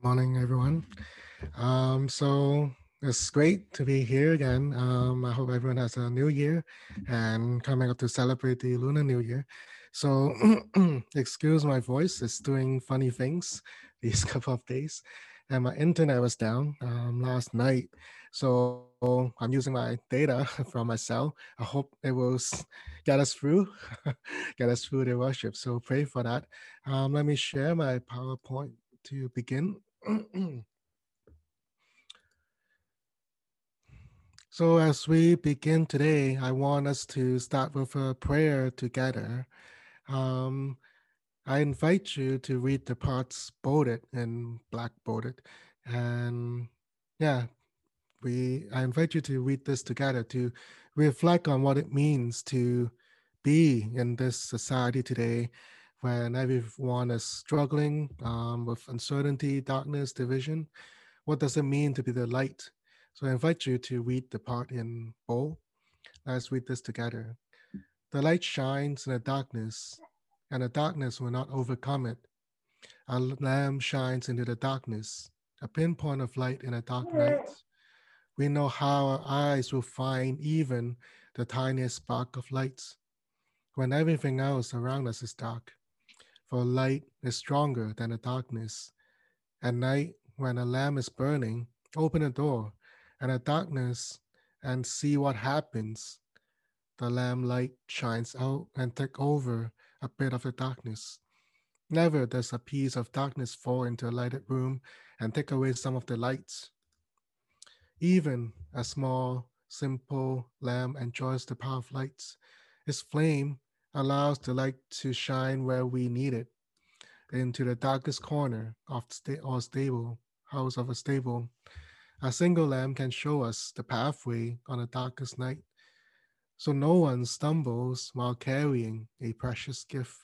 Morning, everyone. Um, so it's great to be here again. Um, I hope everyone has a new year and coming up to celebrate the Lunar New Year. So excuse my voice, it's doing funny things these couple of days. And my internet was down um, last night. So I'm using my data from my cell. I hope it will get us through, get us through the worship. So pray for that. Um, let me share my PowerPoint to begin. so, as we begin today, I want us to start with a prayer together. Um, I invite you to read the parts bolded and black bolded. And yeah, we I invite you to read this together to reflect on what it means to be in this society today when everyone is struggling um, with uncertainty, darkness, division. What does it mean to be the light? So I invite you to read the part in bold. Let's read this together. The light shines in the darkness, and the darkness will not overcome it. A lamp shines into the darkness, a pinpoint of light in a dark night. We know how our eyes will find even the tiniest spark of light when everything else around us is dark for light is stronger than the darkness. At night, when a lamp is burning, open a door and the darkness and see what happens. The lamp light shines out and take over a bit of the darkness. Never does a piece of darkness fall into a lighted room and take away some of the lights. Even a small, simple lamp enjoys the power of lights. Its flame allows the light to shine where we need it, into the darkest corner of sta- or stable house of a stable. A single lamp can show us the pathway on the darkest night, so no one stumbles while carrying a precious gift.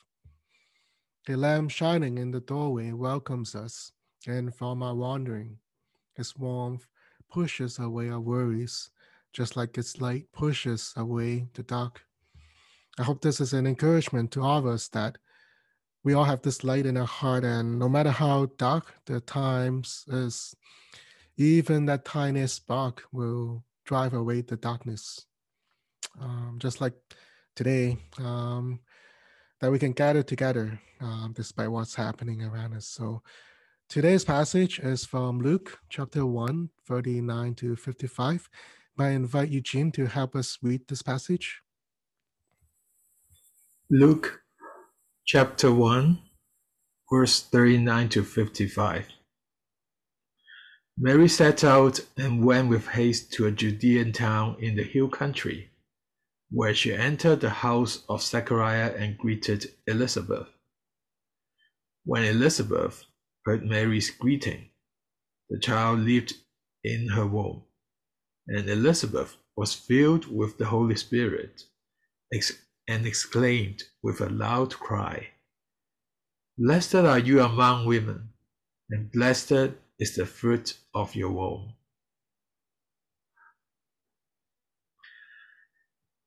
The lamp shining in the doorway welcomes us and from our wandering. Its warmth pushes away our worries, just like its light pushes away the dark. I hope this is an encouragement to all of us that we all have this light in our heart, and no matter how dark the times is, even that tiny spark will drive away the darkness. Um, just like today, um, that we can gather together um, despite what's happening around us. So today's passage is from Luke chapter 1, 39 to 55. I invite Eugene to help us read this passage. Luke chapter 1, verse 39 to 55. Mary set out and went with haste to a Judean town in the hill country, where she entered the house of Zechariah and greeted Elizabeth. When Elizabeth heard Mary's greeting, the child leaped in her womb, and Elizabeth was filled with the Holy Spirit and exclaimed with a loud cry, Blessed are you among women, and blessed is the fruit of your womb.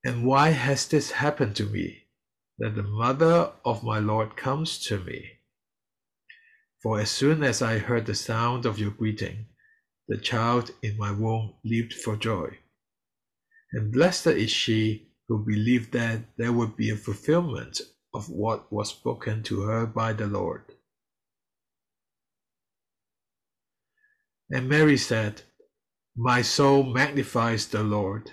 And why has this happened to me, that the mother of my Lord comes to me? For as soon as I heard the sound of your greeting, the child in my womb leaped for joy. And blessed is she who believed that there would be a fulfillment of what was spoken to her by the Lord. And Mary said, My soul magnifies the Lord,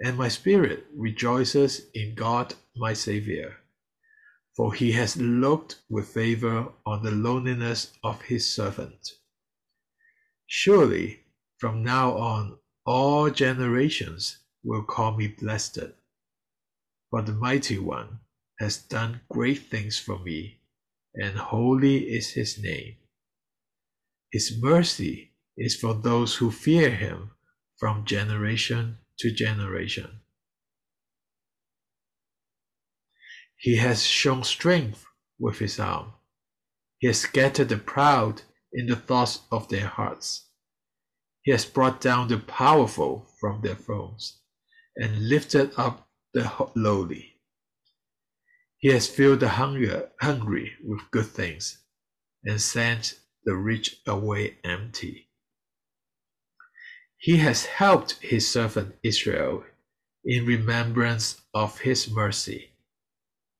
and my spirit rejoices in God my Saviour, for he has looked with favor on the loneliness of his servant. Surely from now on all generations will call me blessed for the mighty one has done great things for me, and holy is his name. His mercy is for those who fear him from generation to generation. He has shown strength with his arm. He has scattered the proud in the thoughts of their hearts. He has brought down the powerful from their thrones and lifted up the lowly. He has filled the hunger, hungry with good things and sent the rich away empty. He has helped his servant Israel in remembrance of his mercy,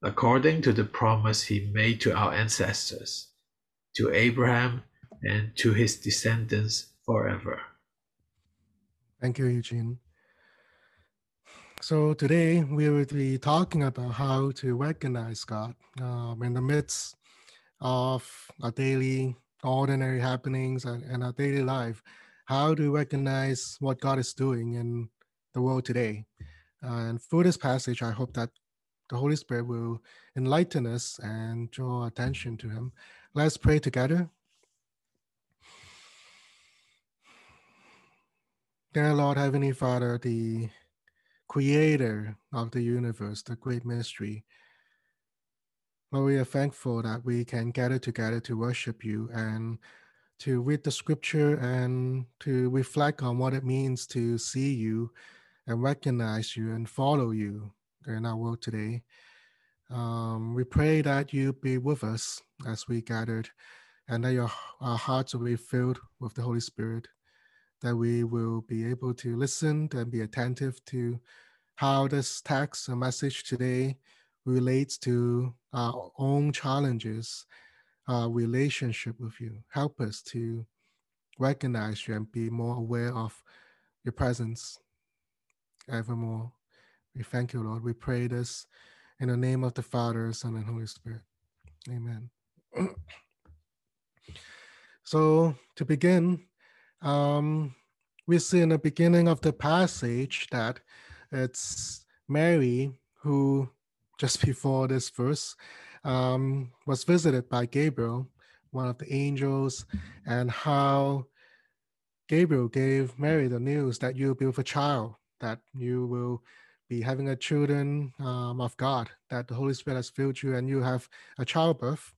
according to the promise he made to our ancestors, to Abraham and to his descendants forever. Thank you, Eugene. So today we will be talking about how to recognize God um, in the midst of our daily ordinary happenings and, and our daily life. How to recognize what God is doing in the world today. Uh, and through this passage, I hope that the Holy Spirit will enlighten us and draw attention to Him. Let's pray together. Dear Lord, Heavenly Father, the creator of the universe, the great mystery, Lord, we are thankful that we can gather together to worship you and to read the scripture and to reflect on what it means to see you and recognize you and follow you in our world today. Um, we pray that you be with us as we gathered and that your, our hearts will be filled with the Holy Spirit that we will be able to listen and be attentive to how this text and message today relates to our own challenges, our relationship with you. Help us to recognize you and be more aware of your presence evermore. We thank you, Lord. We pray this in the name of the Father, Son, and Holy Spirit. Amen. so, to begin, um, we see in the beginning of the passage that it's Mary who, just before this verse, um, was visited by Gabriel, one of the angels, and how Gabriel gave Mary the news that you'll be with a child, that you will be having a children um, of God, that the Holy Spirit has filled you, and you have a childbirth.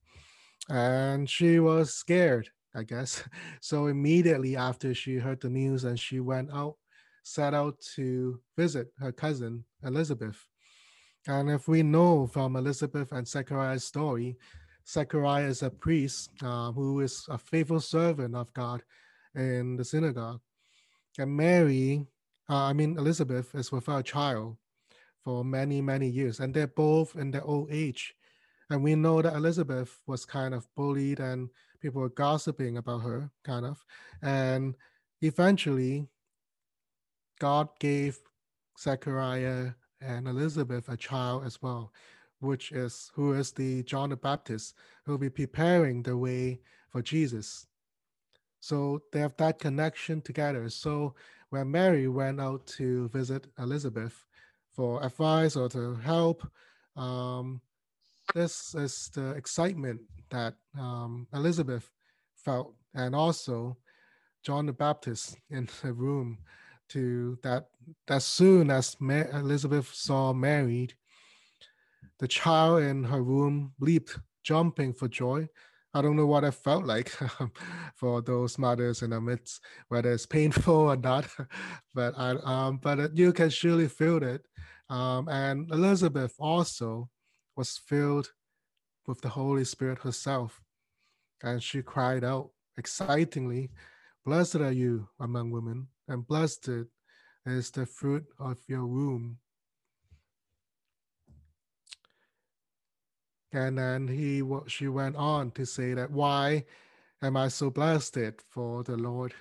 And she was scared I guess. So immediately after she heard the news and she went out, set out to visit her cousin Elizabeth. And if we know from Elizabeth and Zechariah's story, Zechariah is a priest uh, who is a faithful servant of God in the synagogue. And Mary, uh, I mean, Elizabeth is without a child for many, many years. And they're both in their old age. And we know that Elizabeth was kind of bullied and people were gossiping about her, kind of. And eventually, God gave Zechariah and Elizabeth a child as well, which is who is the John the Baptist, who will be preparing the way for Jesus. So they have that connection together. So when Mary went out to visit Elizabeth for advice or to help, um, this is the excitement that um, Elizabeth felt, and also John the Baptist in the room. To that, as soon as Elizabeth saw Mary, the child in her womb leaped, jumping for joy. I don't know what it felt like for those mothers in the midst, whether it's painful or not, but I, um, but you can surely feel it. Um, and Elizabeth also was filled with the Holy Spirit herself. And she cried out excitingly, Blessed are you among women, and blessed is the fruit of your womb. And then he she went on to say that why am I so blessed for the Lord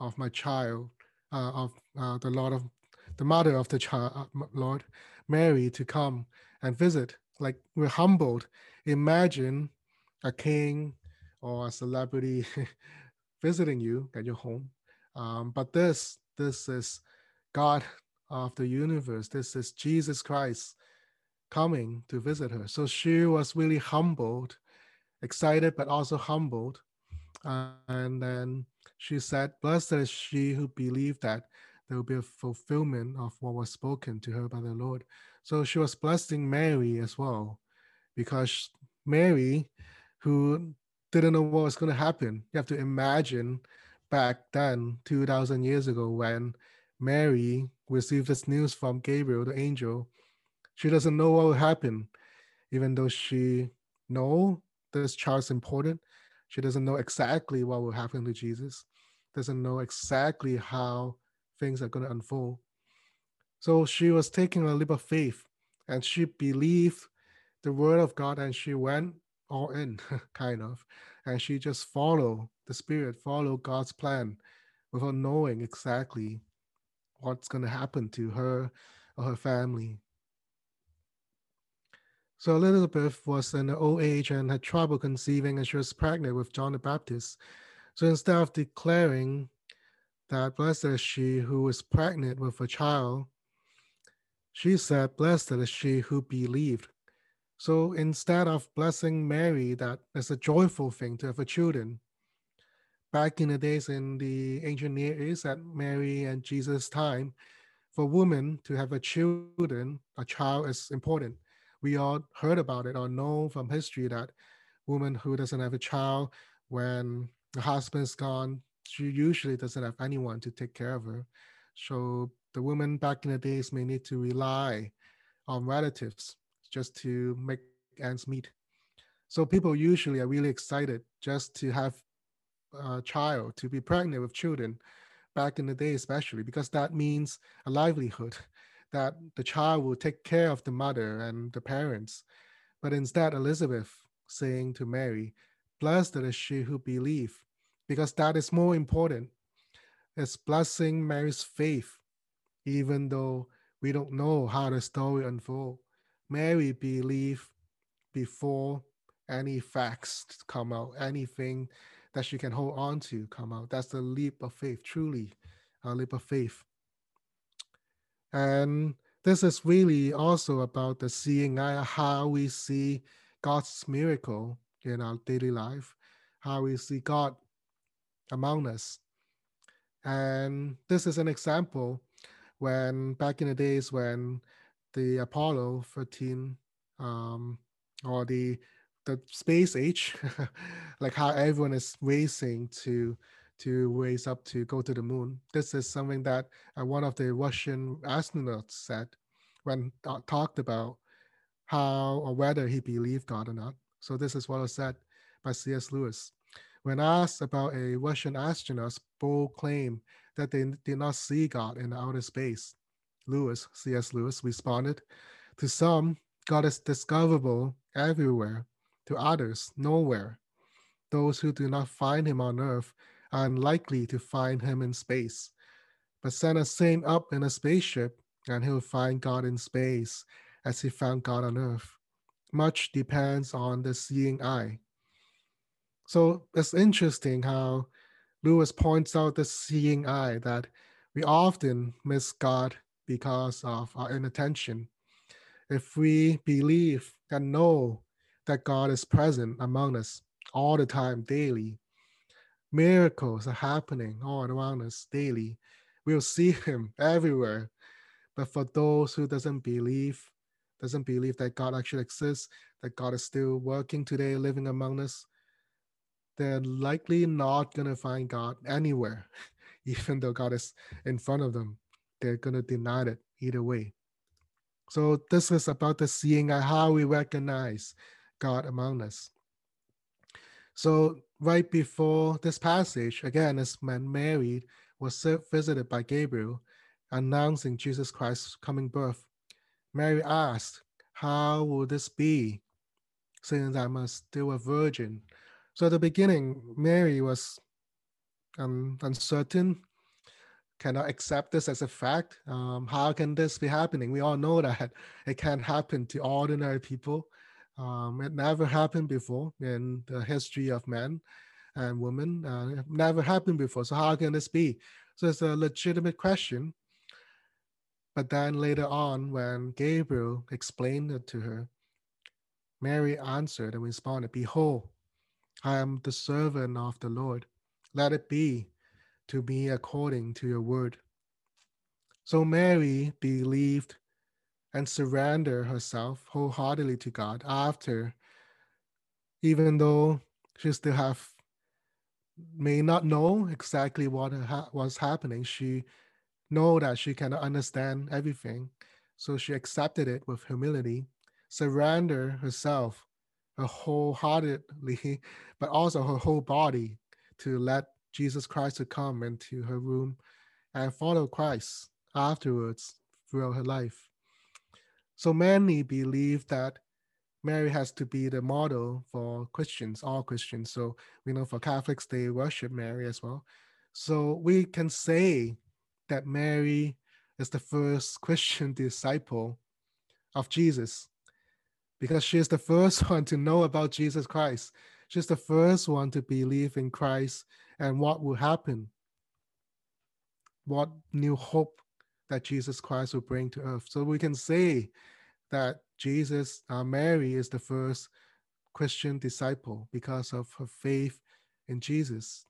of my child, uh, of uh, the Lord of the mother of the child, uh, Lord Mary, to come and visit. Like we're humbled imagine a king or a celebrity visiting you at your home. Um, but this, this is God of the universe. This is Jesus Christ coming to visit her. So she was really humbled, excited, but also humbled. Uh, and then she said, Blessed is she who believed that there will be a fulfillment of what was spoken to her by the Lord. So she was blessing Mary as well because Mary, who didn't know what was going to happen, you have to imagine back then, 2,000 years ago, when Mary received this news from Gabriel, the angel, she doesn't know what will happen, even though she know this child's important. She doesn't know exactly what will happen to Jesus, doesn't know exactly how things are going to unfold. So she was taking a leap of faith and she believed the word of God and she went all in, kind of. And she just followed the Spirit, followed God's plan without knowing exactly what's going to happen to her or her family. So Elizabeth was in the old age and had trouble conceiving, and she was pregnant with John the Baptist. So instead of declaring that blessed is she who is pregnant with a child, she said, Blessed is she who believed. So instead of blessing Mary, that is a joyful thing to have a children. Back in the days in the ancient Near East, at Mary and Jesus' time, for women to have a children, a child is important we all heard about it or know from history that woman who doesn't have a child when the husband's gone she usually doesn't have anyone to take care of her so the women back in the days may need to rely on relatives just to make ends meet so people usually are really excited just to have a child to be pregnant with children back in the day especially because that means a livelihood that the child will take care of the mother and the parents. But instead, Elizabeth saying to Mary, Blessed is she who believes, because that is more important. It's blessing Mary's faith, even though we don't know how the story unfold. Mary believed before any facts come out, anything that she can hold on to come out. That's the leap of faith, truly a leap of faith. And this is really also about the seeing eye, how we see God's miracle in our daily life, how we see God among us. And this is an example when back in the days when the Apollo 13 um, or the the space age, like how everyone is racing to to race up to go to the moon. This is something that uh, one of the Russian astronauts said when uh, talked about how or whether he believed God or not. So this is what was said by C.S. Lewis. When asked about a Russian astronaut's bold claim that they did not see God in outer space, Lewis, C.S. Lewis, responded, To some, God is discoverable everywhere, to others, nowhere. Those who do not find him on earth are unlikely to find him in space. But send a saint up in a spaceship, and he'll find God in space as he found God on earth. Much depends on the seeing eye. So it's interesting how Lewis points out the seeing eye that we often miss God because of our inattention. If we believe and know that God is present among us all the time, daily, Miracles are happening all around us daily. We'll see him everywhere. But for those who doesn't believe, doesn't believe that God actually exists, that God is still working today, living among us, they're likely not gonna find God anywhere, even though God is in front of them. They're gonna deny it either way. So this is about the seeing how we recognize God among us. So right before this passage, again, as when Mary was visited by Gabriel, announcing Jesus Christ's coming birth, Mary asked, How will this be, since I'm still a virgin? So at the beginning, Mary was um, uncertain, cannot accept this as a fact. Um, how can this be happening? We all know that it can't happen to ordinary people. Um, it never happened before in the history of men and women. Uh, it never happened before. So how can this be? So it's a legitimate question. But then later on, when Gabriel explained it to her, Mary answered and responded, Behold, I am the servant of the Lord. Let it be to me according to your word. So Mary believed and surrender herself wholeheartedly to God after, even though she still have may not know exactly what ha- was happening. She know that she cannot understand everything, so she accepted it with humility, surrender herself her wholeheartedly, but also her whole body to let Jesus Christ to come into her room and follow Christ afterwards throughout her life. So many believe that Mary has to be the model for Christians, all Christians. So we know for Catholics, they worship Mary as well. So we can say that Mary is the first Christian disciple of Jesus because she is the first one to know about Jesus Christ. She's the first one to believe in Christ and what will happen, what new hope that Jesus Christ will bring to earth. So we can say that Jesus, uh, Mary is the first Christian disciple because of her faith in Jesus.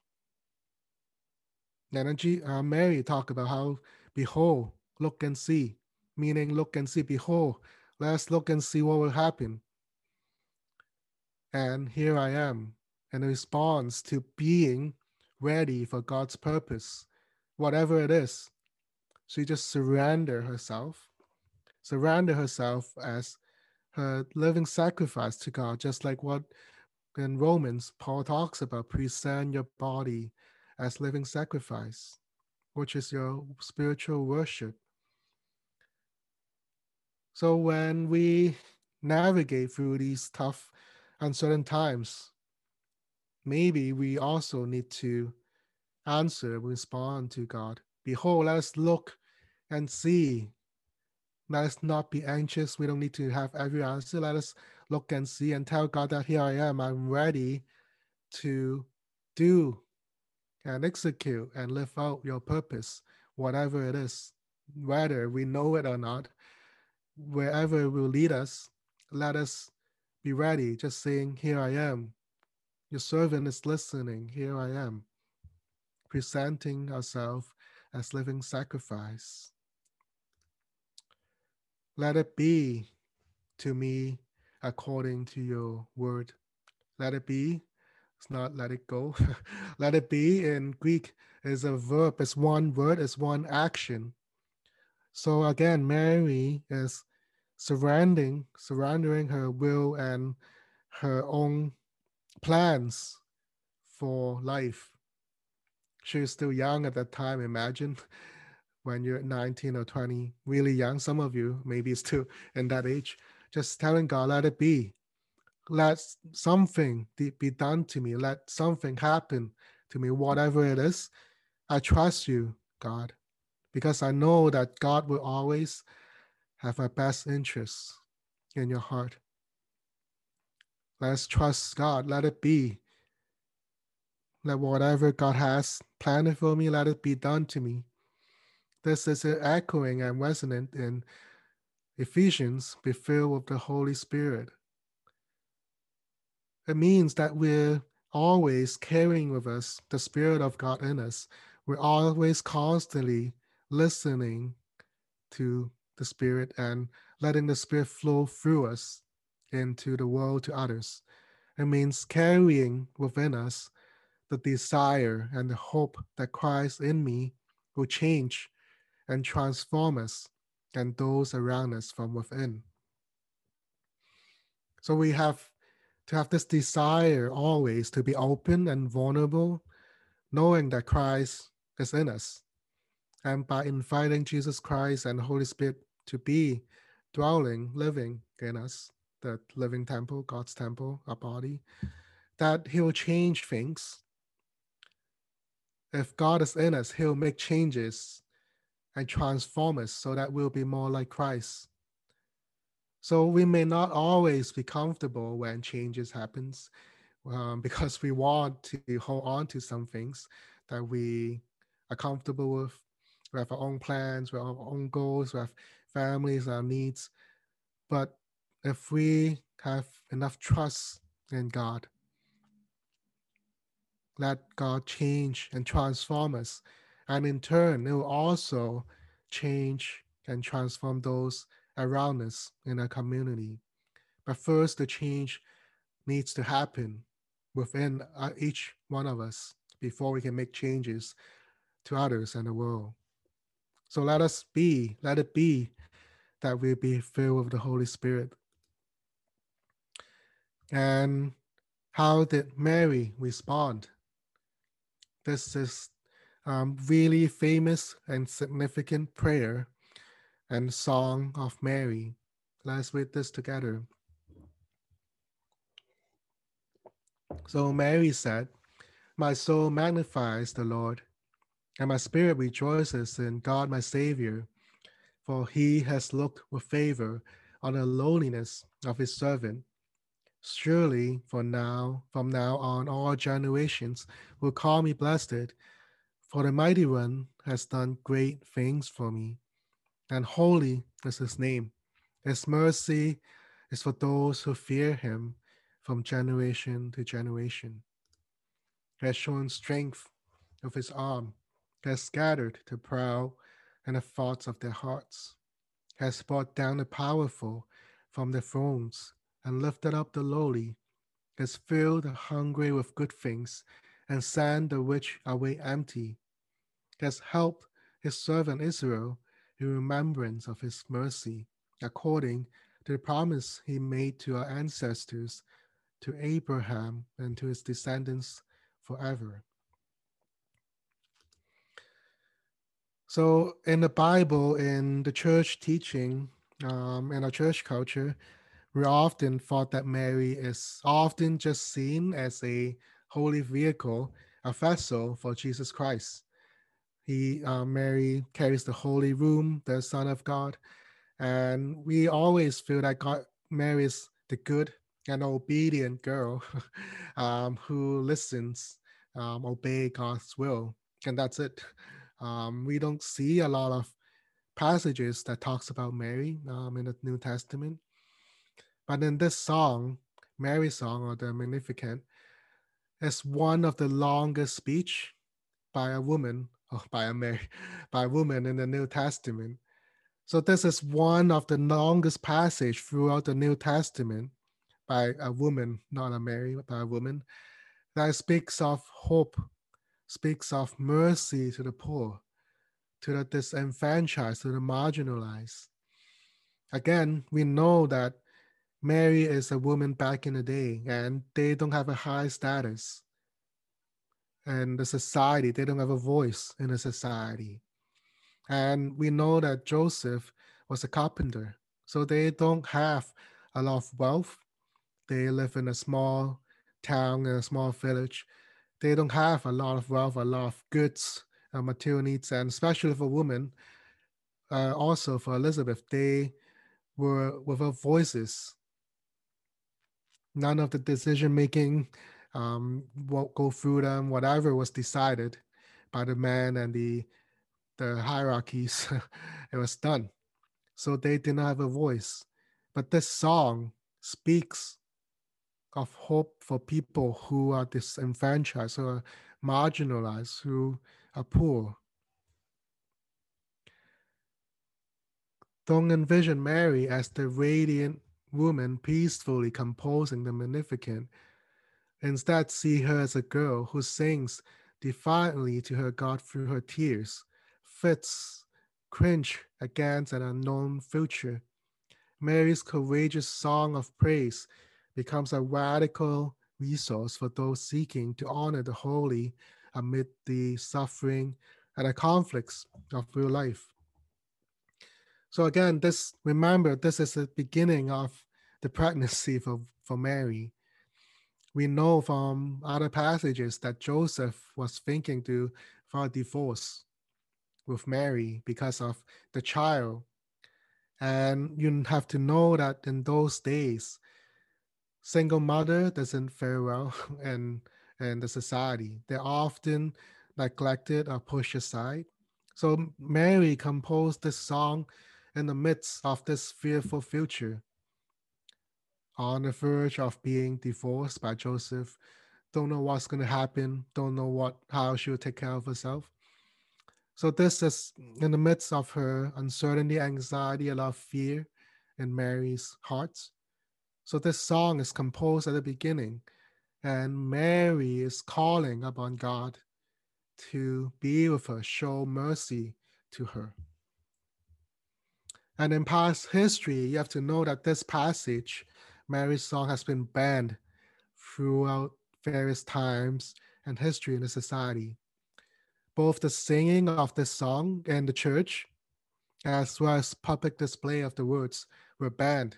And then uh, Mary talked about how, behold, look and see, meaning look and see, behold, let's look and see what will happen. And here I am, in response to being ready for God's purpose, whatever it is. She just surrender herself, surrender herself as her living sacrifice to God, just like what in Romans Paul talks about present your body as living sacrifice, which is your spiritual worship. So when we navigate through these tough, uncertain times, maybe we also need to answer, respond to God. Behold, let us look and see. Let us not be anxious. We don't need to have every answer. Let us look and see and tell God that here I am. I'm ready to do and execute and live out your purpose, whatever it is, whether we know it or not, wherever it will lead us, let us be ready, just saying, Here I am. Your servant is listening. Here I am. Presenting ourselves as living sacrifice. Let it be to me according to your word. Let it be it's not let it go. let it be in Greek is a verb, it's one word, it's one action. So again, Mary is surrounding, surrendering her will and her own plans for life. She was still young at that time. Imagine when you're 19 or 20, really young. Some of you maybe still in that age. Just telling God, let it be let something be done to me. Let something happen to me, whatever it is. I trust you, God, because I know that God will always have my best interests in your heart. Let's trust God. Let it be. Let whatever God has planned for me, let it be done to me. This is echoing and resonant in Ephesians, be filled with the Holy Spirit. It means that we're always carrying with us the Spirit of God in us. We're always constantly listening to the Spirit and letting the Spirit flow through us into the world to others. It means carrying within us the desire and the hope that Christ in me will change and transform us and those around us from within. So we have to have this desire always to be open and vulnerable, knowing that Christ is in us. And by inviting Jesus Christ and Holy Spirit to be dwelling, living in us, the living temple, God's temple, our body, that He will change things. If God is in us, He'll make changes and transform us so that we'll be more like Christ. So we may not always be comfortable when changes happens um, because we want to hold on to some things that we are comfortable with. We have our own plans, we have our own goals, we have families, our needs. But if we have enough trust in God, let God change and transform us. And in turn, it will also change and transform those around us in our community. But first, the change needs to happen within uh, each one of us before we can make changes to others and the world. So let us be, let it be that we be filled with the Holy Spirit. And how did Mary respond? This is um, really famous and significant prayer and song of Mary. Let's read this together. So Mary said, My soul magnifies the Lord, and my spirit rejoices in God my Savior, for he has looked with favor on the lowliness of his servant. Surely for now, from now on, all generations will call me blessed, for the mighty one has done great things for me, and holy is his name. His mercy is for those who fear him from generation to generation. He has shown strength of his arm, he has scattered the proud and the thoughts of their hearts, he has brought down the powerful from their thrones and lifted up the lowly, has filled the hungry with good things and sent the rich away empty. He has helped his servant Israel in remembrance of his mercy, according to the promise he made to our ancestors, to Abraham and to his descendants forever. So, in the Bible, in the church teaching, um, in our church culture, we often thought that Mary is often just seen as a holy vehicle, a vessel for Jesus Christ. He, uh, Mary carries the holy room, the Son of God, and we always feel that God, Mary is the good and obedient girl um, who listens, um, obey God's will, and that's it. Um, we don't see a lot of passages that talks about Mary um, in the New Testament, but in this song, Mary's song or the Magnificat, is one of the longest speech by a woman or by a Mary, by a woman in the New Testament. So this is one of the longest passage throughout the New Testament by a woman, not a Mary, but by a woman, that speaks of hope, speaks of mercy to the poor, to the disenfranchised, to the marginalized. Again, we know that Mary is a woman back in the day and they don't have a high status. And the society, they don't have a voice in the society. And we know that Joseph was a carpenter. So they don't have a lot of wealth. They live in a small town, in a small village. They don't have a lot of wealth, a lot of goods, uh, material needs, and especially for women, uh, also for Elizabeth, they were without voices none of the decision making um, won't go through them. Whatever was decided by the man and the the hierarchies, it was done. So they did not have a voice. But this song speaks of hope for people who are disenfranchised, are marginalized, who are poor. Don't envision Mary as the radiant woman peacefully composing the Magnificat. Instead, see her as a girl who sings defiantly to her God through her tears, fits cringe against an unknown future. Mary's courageous song of praise becomes a radical resource for those seeking to honor the holy amid the suffering and the conflicts of real life. So again, this remember this is the beginning of the pregnancy for, for Mary. We know from other passages that Joseph was thinking to file divorce with Mary because of the child. And you have to know that in those days, single mother doesn't fare well in, in the society. They're often neglected or pushed aside. So Mary composed this song in the midst of this fearful future. On the verge of being divorced by Joseph, don't know what's going to happen, don't know what how she'll take care of herself. So this is in the midst of her uncertainty, anxiety, a lot of fear in Mary's heart. So this song is composed at the beginning, and Mary is calling upon God to be with her, show mercy to her. And in past history, you have to know that this passage Mary's song has been banned throughout various times and history in the society. Both the singing of this song in the church, as well as public display of the words, were banned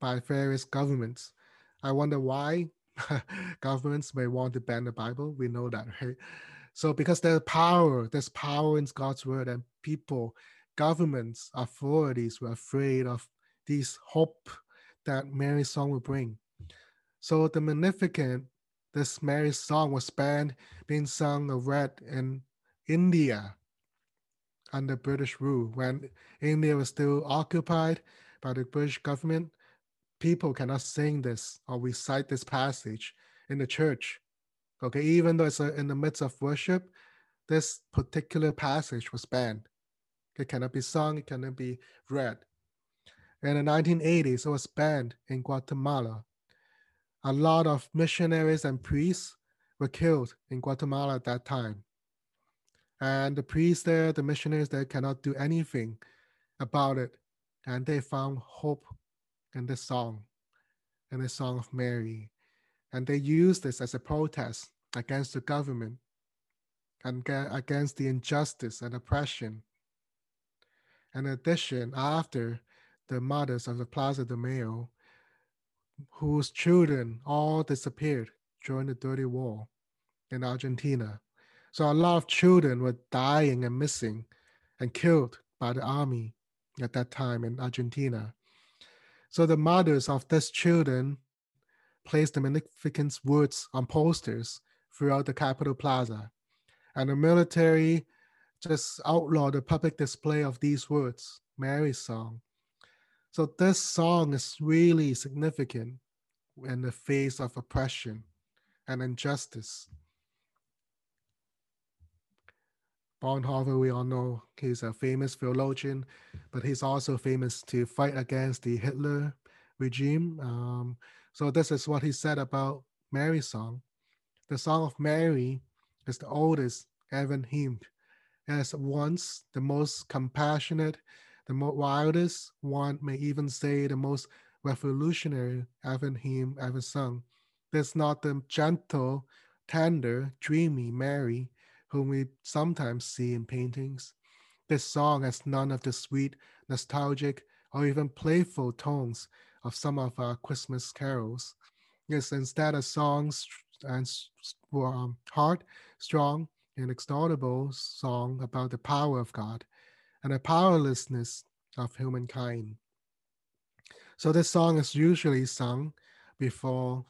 by various governments. I wonder why governments may want to ban the Bible. We know that, right? So because there's power, there's power in God's word, and people, governments, authorities were afraid of this hope that Mary's song would bring. So the Magnificat, this Mary's song was banned being sung or read in India under British rule. When India was still occupied by the British government, people cannot sing this or recite this passage in the church. Okay, even though it's uh, in the midst of worship, this particular passage was banned. It cannot be sung, it cannot be read. In the 1980s, it was banned in Guatemala. A lot of missionaries and priests were killed in Guatemala at that time. And the priests there, the missionaries there cannot do anything about it. And they found hope in this song, in the song of Mary. And they used this as a protest against the government and against the injustice and oppression. In addition, after the mothers of the Plaza de Mayo, whose children all disappeared during the Dirty War in Argentina. So a lot of children were dying and missing and killed by the army at that time in Argentina. So the mothers of these children placed the Magnificat's words on posters throughout the Capitol Plaza. And the military just outlaw the public display of these words, Mary's song. So this song is really significant in the face of oppression and injustice. Bonhoeffer, we all know he's a famous theologian, but he's also famous to fight against the Hitler regime. Um, so this is what he said about Mary's song. The Song of Mary is the oldest ever hymn. As once the most compassionate, the most wildest, one may even say the most revolutionary ever hymn ever sung. There's not the gentle, tender, dreamy Mary whom we sometimes see in paintings. This song has none of the sweet, nostalgic, or even playful tones of some of our Christmas carols. It's instead a song and um, heart, strong, and exaltable song about the power of God and the powerlessness of humankind. So this song is usually sung before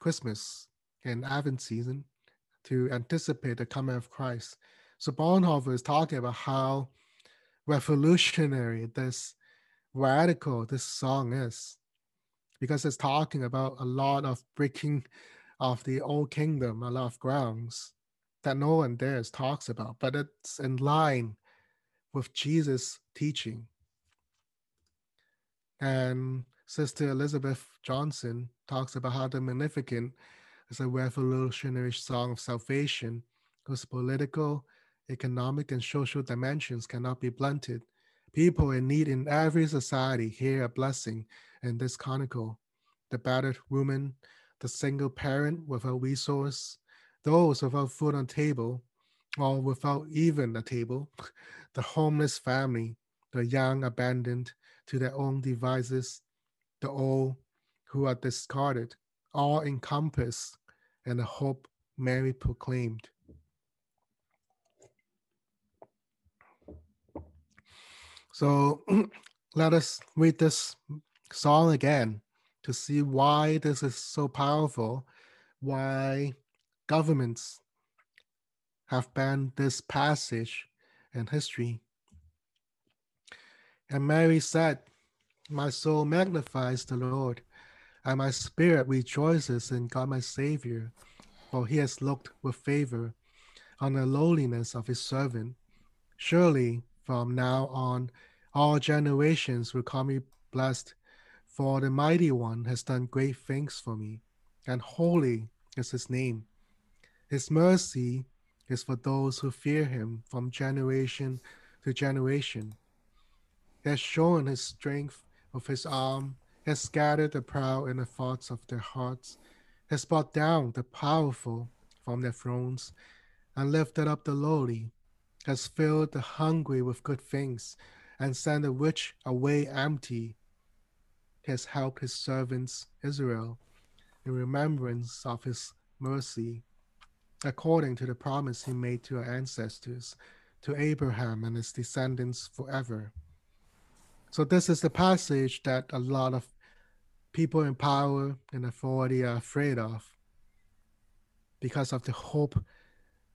Christmas and Advent season to anticipate the coming of Christ. So Bonhoeffer is talking about how revolutionary this radical this song is because it's talking about a lot of breaking of the old kingdom, a lot of grounds that no one dares talks about, but it's in line with Jesus' teaching. And Sister Elizabeth Johnson talks about how the Magnificat is a revolutionary song of salvation whose political, economic, and social dimensions cannot be blunted. People in need in every society hear a blessing in this chronicle. The battered woman, the single parent without resource, those without food on table, or without even a table, the homeless family, the young abandoned to their own devices, the old who are discarded, all encompassed in the hope Mary proclaimed. So let us read this song again to see why this is so powerful, why governments have banned this passage in history. And Mary said, My soul magnifies the Lord, and my spirit rejoices in God my Savior, for he has looked with favor on the lowliness of his servant. Surely from now on, all generations will call me blessed for the mighty one has done great things for me, and holy is his name. His mercy is for those who fear him from generation to generation. He has shown his strength with his arm has scattered the proud in the thoughts of their hearts, has brought down the powerful from their thrones, and lifted up the lowly, has filled the hungry with good things, and sent the rich away empty, He has helped his servants Israel in remembrance of his mercy, according to the promise he made to our ancestors, to Abraham and his descendants forever. So, this is the passage that a lot of people in power and authority are afraid of because of the hope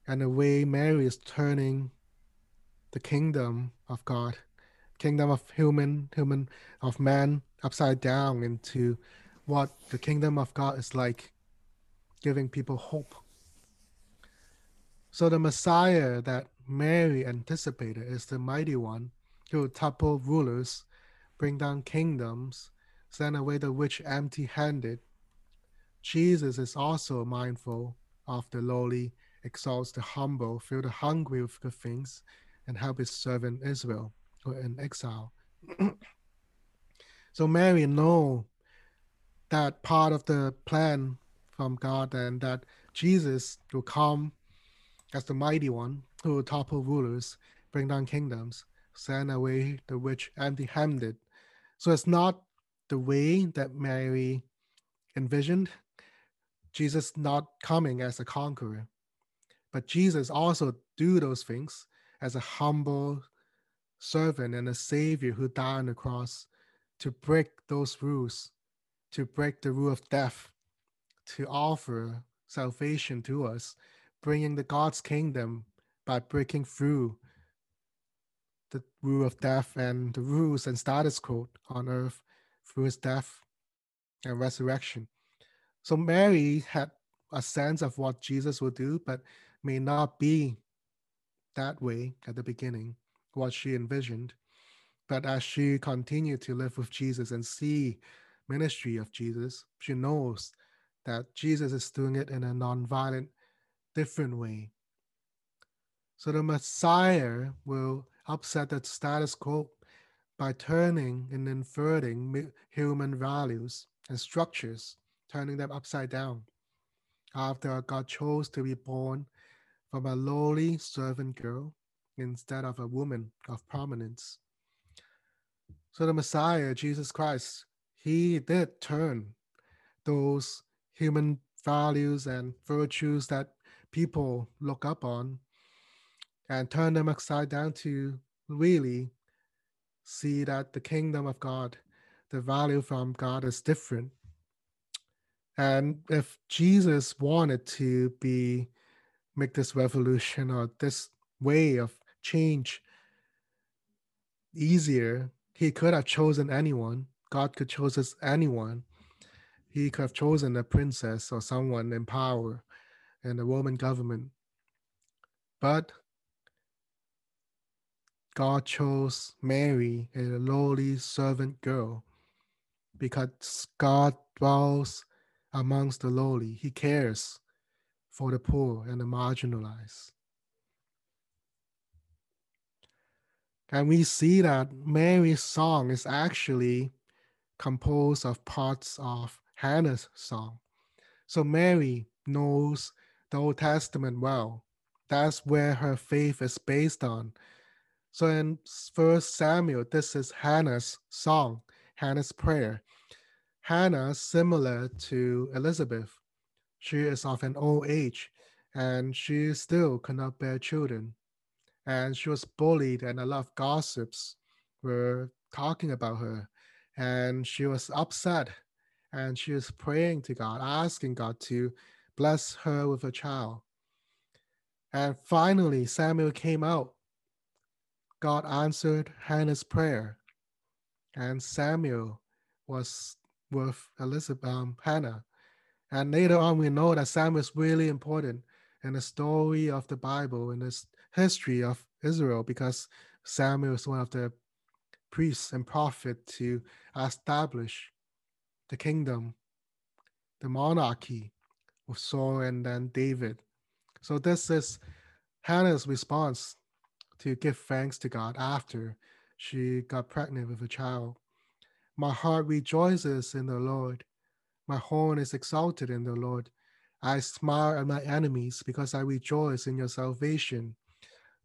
and the way Mary is turning the kingdom of God, kingdom of human, human of man upside down into what the kingdom of God is like, giving people hope. So the Messiah that Mary anticipated is the mighty one who will topple rulers, bring down kingdoms, send away the rich empty handed. Jesus is also mindful of the lowly, exalts the humble, fill the hungry with good things, and help his servant Israel who in exile. so Mary know that part of the plan from God and that Jesus will come as the mighty one who will topple rulers, bring down kingdoms, send away the rich empty handed. So it's not the way that Mary envisioned. Jesus not coming as a conqueror, but Jesus also do those things as a humble servant and a savior who died on the cross to break those rules, to break the rule of death, to offer salvation to us, bringing the God's kingdom by breaking through the rule of death and the rules and status quo on earth through his death and resurrection. So Mary had a sense of what Jesus would do, but may not be that way at the beginning, what she envisioned. But as she continued to live with Jesus and see ministry of Jesus, she knows that Jesus is doing it in a non-violent, different way. So the Messiah will upset the status quo by turning and inverting human values and structures, turning them upside down. After God chose to be born from a lowly servant girl instead of a woman of prominence. So the Messiah, Jesus Christ, he did turn those human values and virtues that people look up on and turn them upside down to really see that the kingdom of God, the value from God is different. And if Jesus wanted to be make this revolution or this way of change easier, he could have chosen anyone. God could choose anyone. He could have chosen a princess or someone in power in the Roman government. But God chose Mary, a lowly servant girl, because God dwells amongst the lowly. He cares for the poor and the marginalized. And we see that Mary's song is actually composed of parts of Hannah's song. So Mary knows the Old Testament well. That's where her faith is based on. So in First Samuel, this is Hannah's song, Hannah's prayer. Hannah, similar to Elizabeth, she is of an old age and she still cannot bear children. And she was bullied, and a lot of gossips were talking about her. And she was upset and she was praying to God, asking God to bless her with a child. And finally, Samuel came out. God answered Hannah's prayer, and Samuel was with Elizabeth, um, Hannah, and later on, we know that Samuel is really important in the story of the Bible, in the history of Israel, because Samuel is one of the priests and prophets to establish the kingdom, the monarchy Saul and then David. So this is Hannah's response to give thanks to God after she got pregnant with a child. My heart rejoices in the Lord. My horn is exalted in the Lord. I smile at my enemies because I rejoice in your salvation.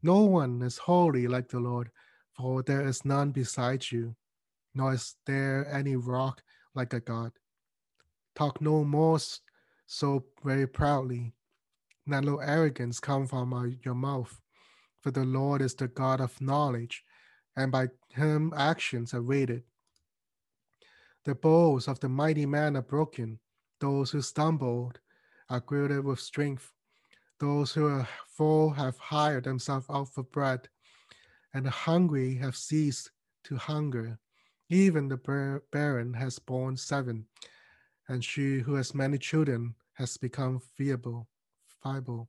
No one is holy like the Lord, for there is none beside you, nor is there any rock like a God. Talk no more so very proudly. Let no arrogance come from uh, your mouth, for the Lord is the God of knowledge, and by him actions are rated. The bows of the mighty man are broken. Those who stumbled are girded with strength. Those who are full have hired themselves out for bread, and the hungry have ceased to hunger. Even the barren has borne seven, and she who has many children has become feeble. Feeble.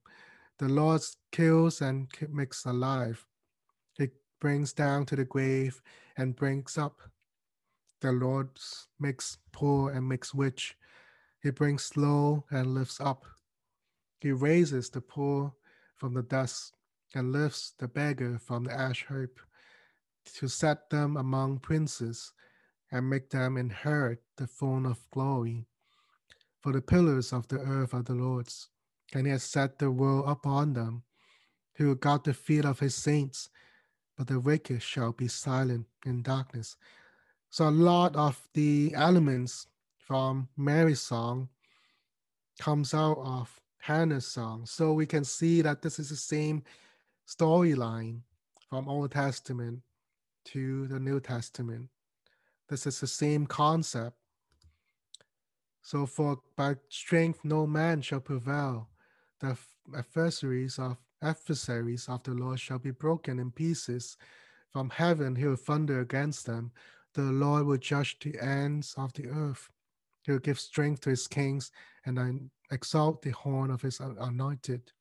The Lord kills and makes alive. He brings down to the grave and brings up the Lord makes poor and makes rich. He brings low and lifts up. He raises the poor from the dust and lifts the beggar from the ash heap to set them among princes and make them inherit the throne of glory. For the pillars of the earth are the Lord's, and he has set the world upon them. He will guard the feet of his saints, but the wicked shall be silent in darkness. So a lot of the elements from Mary's song comes out of Hannah's song. So we can see that this is the same storyline from Old Testament to the New Testament. This is the same concept. So for by strength no man shall prevail. The adversaries of adversaries of the Lord shall be broken in pieces. From heaven he will thunder against them the Lord will judge the ends of the earth. He will give strength to his kings and exalt the horn of his anointed.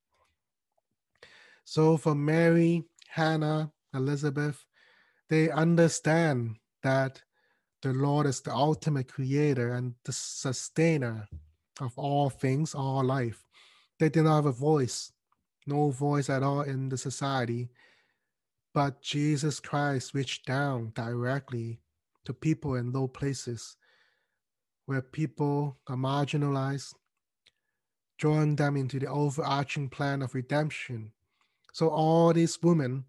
So for Mary, Hannah, Elizabeth, they understand that the Lord is the ultimate creator and the sustainer of all things, all life. They did not have a voice, no voice at all in the society. But Jesus Christ reached down directly to people in low places where people are marginalized, drawing them into the overarching plan of redemption. So all these women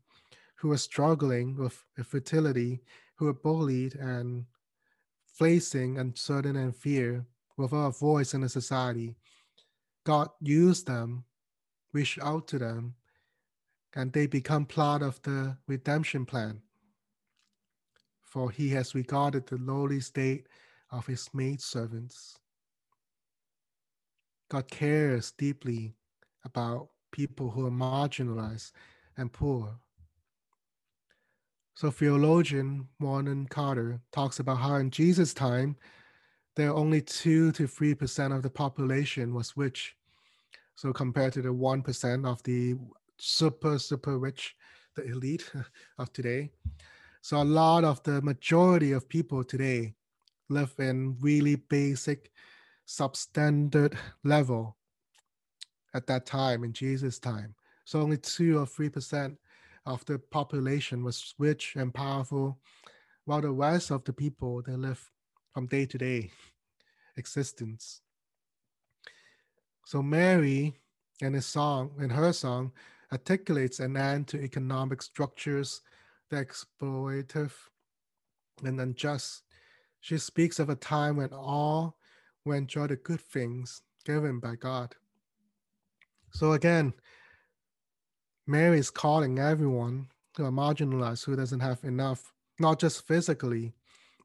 who were struggling with infertility, who were bullied and facing uncertainty and fear without a voice in the society, God used them, reached out to them, and they become part of the redemption plan for he has regarded the lowly state of his maidservants. God cares deeply about people who are marginalized and poor. So theologian Warren Carter talks about how in Jesus' time, there are only two to three percent of the population was rich. So compared to the one percent of the super super rich, the elite of today, so a lot of the majority of people today live in really basic, substandard level at that time in Jesus' time. So only two or three percent of the population was rich and powerful, while the rest of the people they live from day to day existence. So Mary in his song, in her song, articulates an end to economic structures the exploitative and unjust. She speaks of a time when all will enjoy the good things given by God. So again, Mary is calling everyone who are marginalized, who doesn't have enough, not just physically.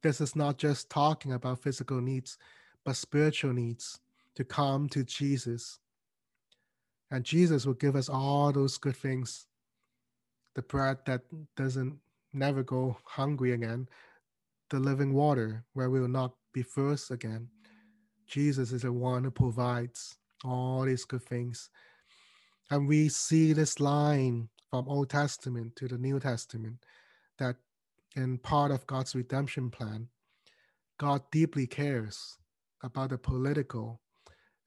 This is not just talking about physical needs, but spiritual needs to come to Jesus. And Jesus will give us all those good things the bread that doesn't never go hungry again, the living water where we will not be thirst again. Jesus is the one who provides all these good things. And we see this line from Old Testament to the New Testament that in part of God's redemption plan, God deeply cares about the political,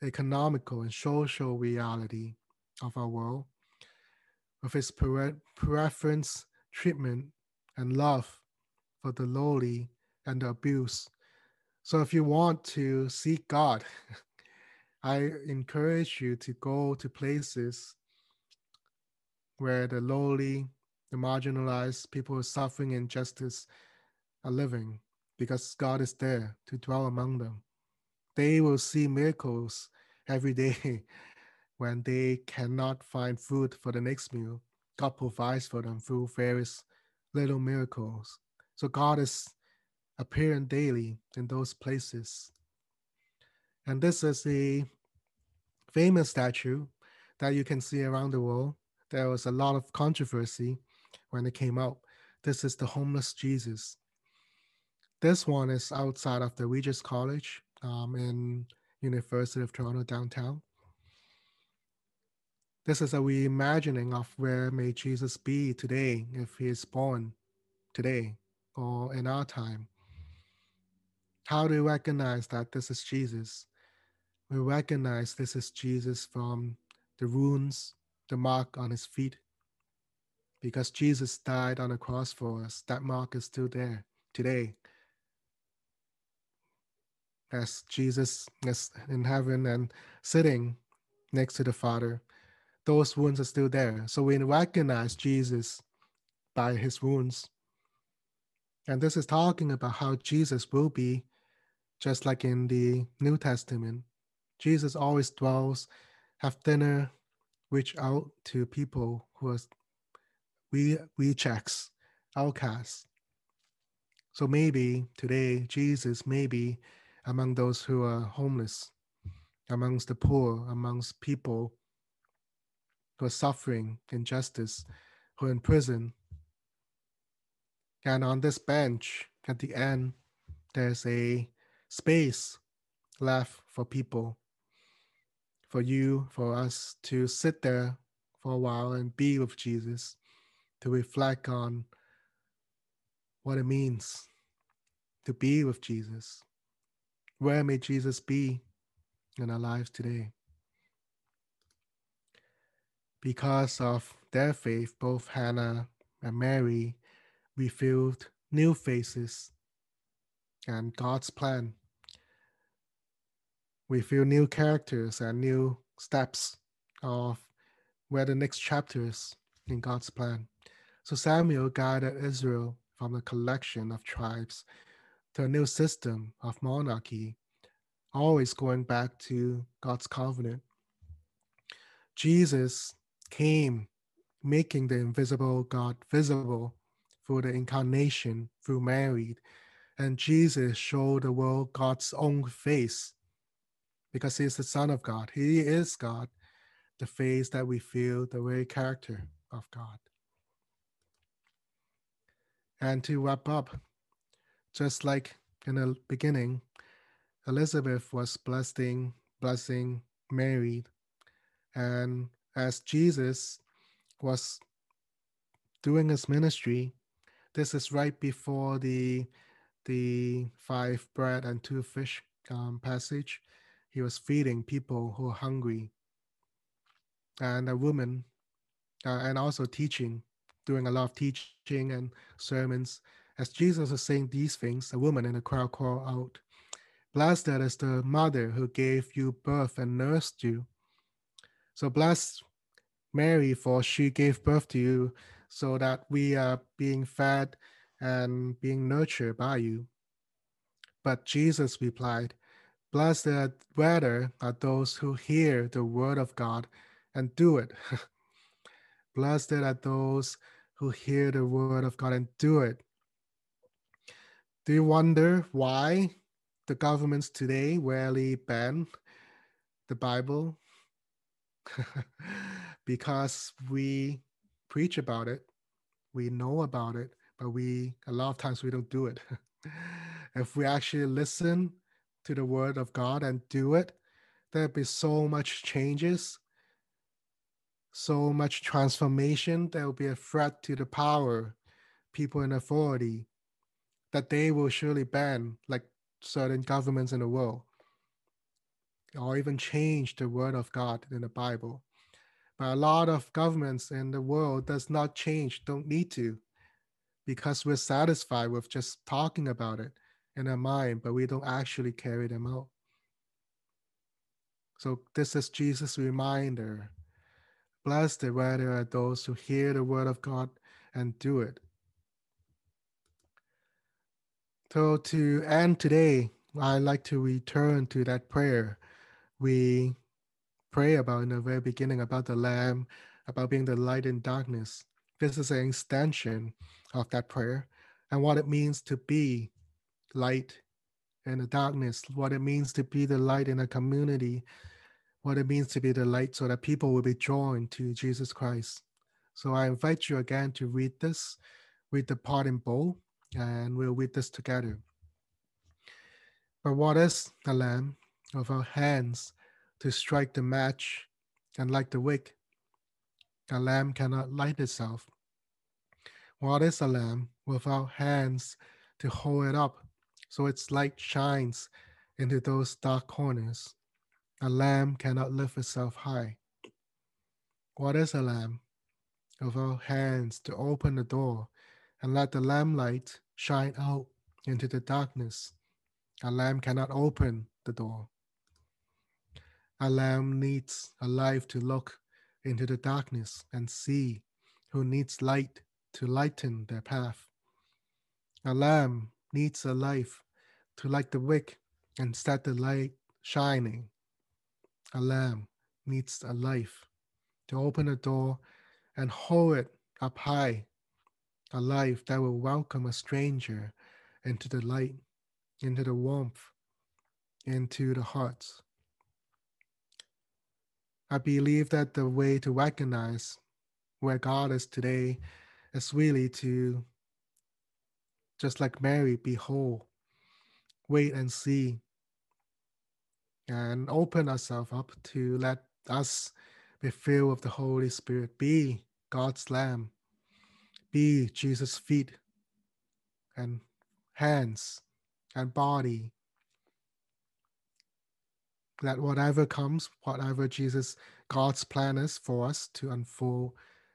economical, and social reality of our world of his preference, treatment, and love for the lowly and the abused. So if you want to seek God, I encourage you to go to places where the lowly, the marginalized, people suffering injustice are living because God is there to dwell among them. They will see miracles every day when they cannot find food for the next meal. God provides for them through various little miracles. So God is appearing daily in those places. And this is a famous statue that you can see around the world. There was a lot of controversy when it came out. This is the homeless Jesus. This one is outside of the Regis College um, in University of Toronto downtown. This is a reimagining of where may Jesus be today if he is born today or in our time. How do we recognize that this is Jesus? We recognize this is Jesus from the wounds, the mark on his feet. Because Jesus died on the cross for us, that mark is still there today. As Jesus is in heaven and sitting next to the Father, those wounds are still there. So we recognize Jesus by his wounds. And this is talking about how Jesus will be, just like in the New Testament. Jesus always dwells, have dinner, reach out to people who are we rejects, outcasts. So maybe today Jesus may be among those who are homeless, amongst the poor, amongst people who are suffering injustice, who are in prison. And on this bench at the end, there's a space left for people, for you, for us to sit there for a while and be with Jesus, to reflect on what it means to be with Jesus. Where may Jesus be in our lives today? Because of their faith, both Hannah and Mary revealed new faces and God's plan. We feel new characters and new steps of where the next chapter is in God's plan. So Samuel guided Israel from a collection of tribes to a new system of monarchy, always going back to God's covenant. Jesus came making the invisible God visible through the incarnation through Mary. And Jesus showed the world God's own face because he is the Son of God. He is God, the face that we feel, the very character of God. And to wrap up, just like in the beginning, Elizabeth was blessing, blessing Mary. And as Jesus was doing his ministry, this is right before the the five bread and two fish um, passage. He was feeding people who are hungry, and a woman, uh, and also teaching doing a lot of teaching and sermons. As Jesus was saying these things, a woman in the crowd called out, Blessed is the mother who gave you birth and nursed you. So bless Mary, for she gave birth to you, so that we are being fed and being nurtured by you. But Jesus replied, Blessed rather are those who hear the word of God and do it. Blessed are those who hear the word of God and do it. Do you wonder why the governments today rarely ban the Bible? because we preach about it, we know about it, but we a lot of times we don't do it. if we actually listen to the word of God and do it, there'll be so much changes so much transformation, there will be a threat to the power, people in authority, that they will surely ban, like certain governments in the world, or even change the word of God in the Bible. But a lot of governments in the world does not change, don't need to, because we're satisfied with just talking about it. In our mind, but we don't actually carry them out. So this is Jesus' reminder. Blessed are those who hear the word of God and do it. So to end today, I like to return to that prayer we pray about in the very beginning about the Lamb, about being the light in darkness. This is an extension of that prayer and what it means to be light and the darkness, what it means to be the light in a community, what it means to be the light so that people will be drawn to Jesus Christ. So I invite you again to read this, read the part in bold, and we'll read this together. But what is the lamb of our hands to strike the match and light the wick? A lamb cannot light itself. What is a lamb without hands to hold it up so its light shines into those dark corners? A lamb cannot lift itself high. What is a lamb without hands to open the door and let the lamplight shine out into the darkness? A lamb cannot open the door. A lamb needs a life to look into the darkness and see who needs light to lighten their path. A lamb needs a life to light the wick and set the light shining. A lamb needs a life to open a door and hold it up high. A life that will welcome a stranger into the light into the warmth, into the hearts. I believe that the way to recognize where God is today is really to, just like Mary, behold, wait and see, and open ourselves up to let us be filled with the Holy Spirit, be God's Lamb, be Jesus' feet and hands and body. That whatever comes, whatever Jesus, God's plan is for us to unfold,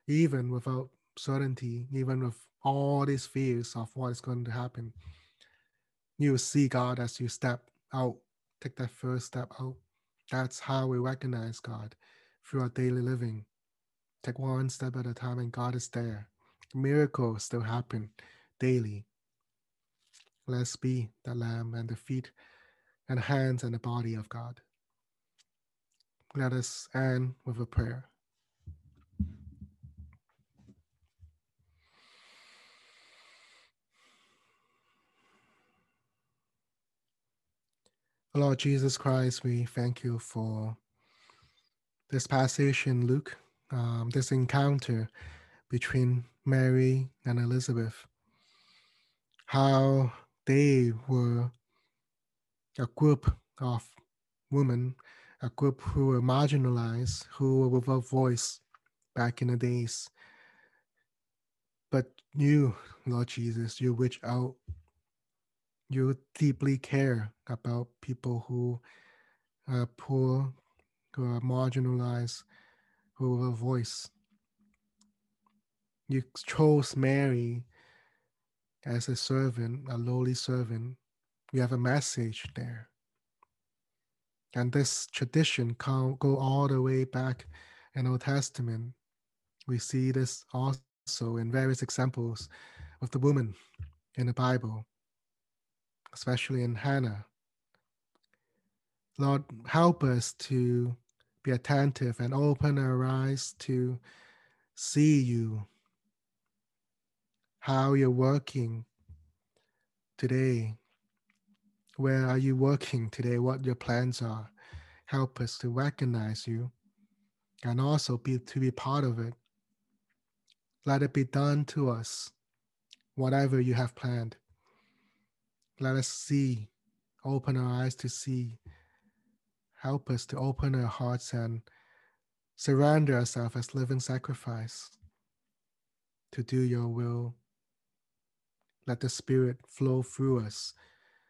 even without certainty, even with all these fears of what is going to happen, you see God as you step out, take that first step out. That's how we recognize God through our daily living. Take one step at a time, and God is there. Miracles still happen daily. Let's be the lamb and the feet and hands and the body of God. Let us end with a prayer. Lord Jesus Christ, we thank you for this passage in Luke, um, this encounter between Mary and Elizabeth. How they were a group of women, a group who were marginalized, who were without voice back in the days. But you, Lord Jesus, you reach out. You deeply care about people who uh, are poor, who are marginalized, who have a voice. You chose Mary as a servant, a lowly servant, we have a message there. And this tradition can go all the way back in Old Testament. We see this also in various examples of the woman in the Bible, especially in Hannah. Lord, help us to be attentive and open our eyes to see you how you're working today. Where are you working today? What your plans are. Help us to recognize you and also be to be part of it. Let it be done to us, whatever you have planned. Let us see, open our eyes to see. Help us to open our hearts and surrender ourselves as living sacrifice to do your will let the Spirit flow through us,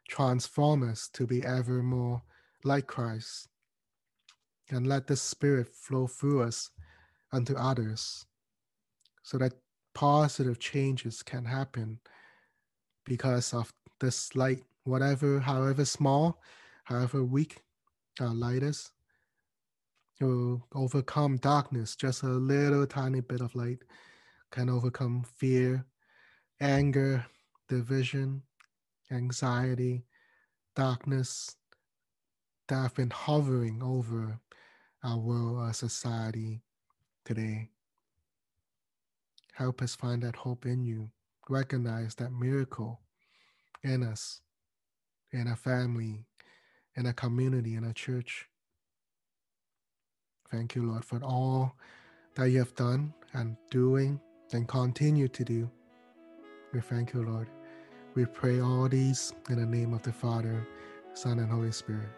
transform us to be ever more like Christ. And let the Spirit flow through us unto others so that positive changes can happen because of this light whatever, however small, however weak our light is, to overcome darkness. Just a little tiny bit of light can overcome fear, anger, division, anxiety, darkness that have been hovering over our world, our society today. Help us find that hope in you. Recognize that miracle in us, in our family, in our community, in our church. Thank you, Lord, for all that you have done and doing and continue to do. We thank you, Lord. We pray all these in the name of the Father, Son, and Holy Spirit.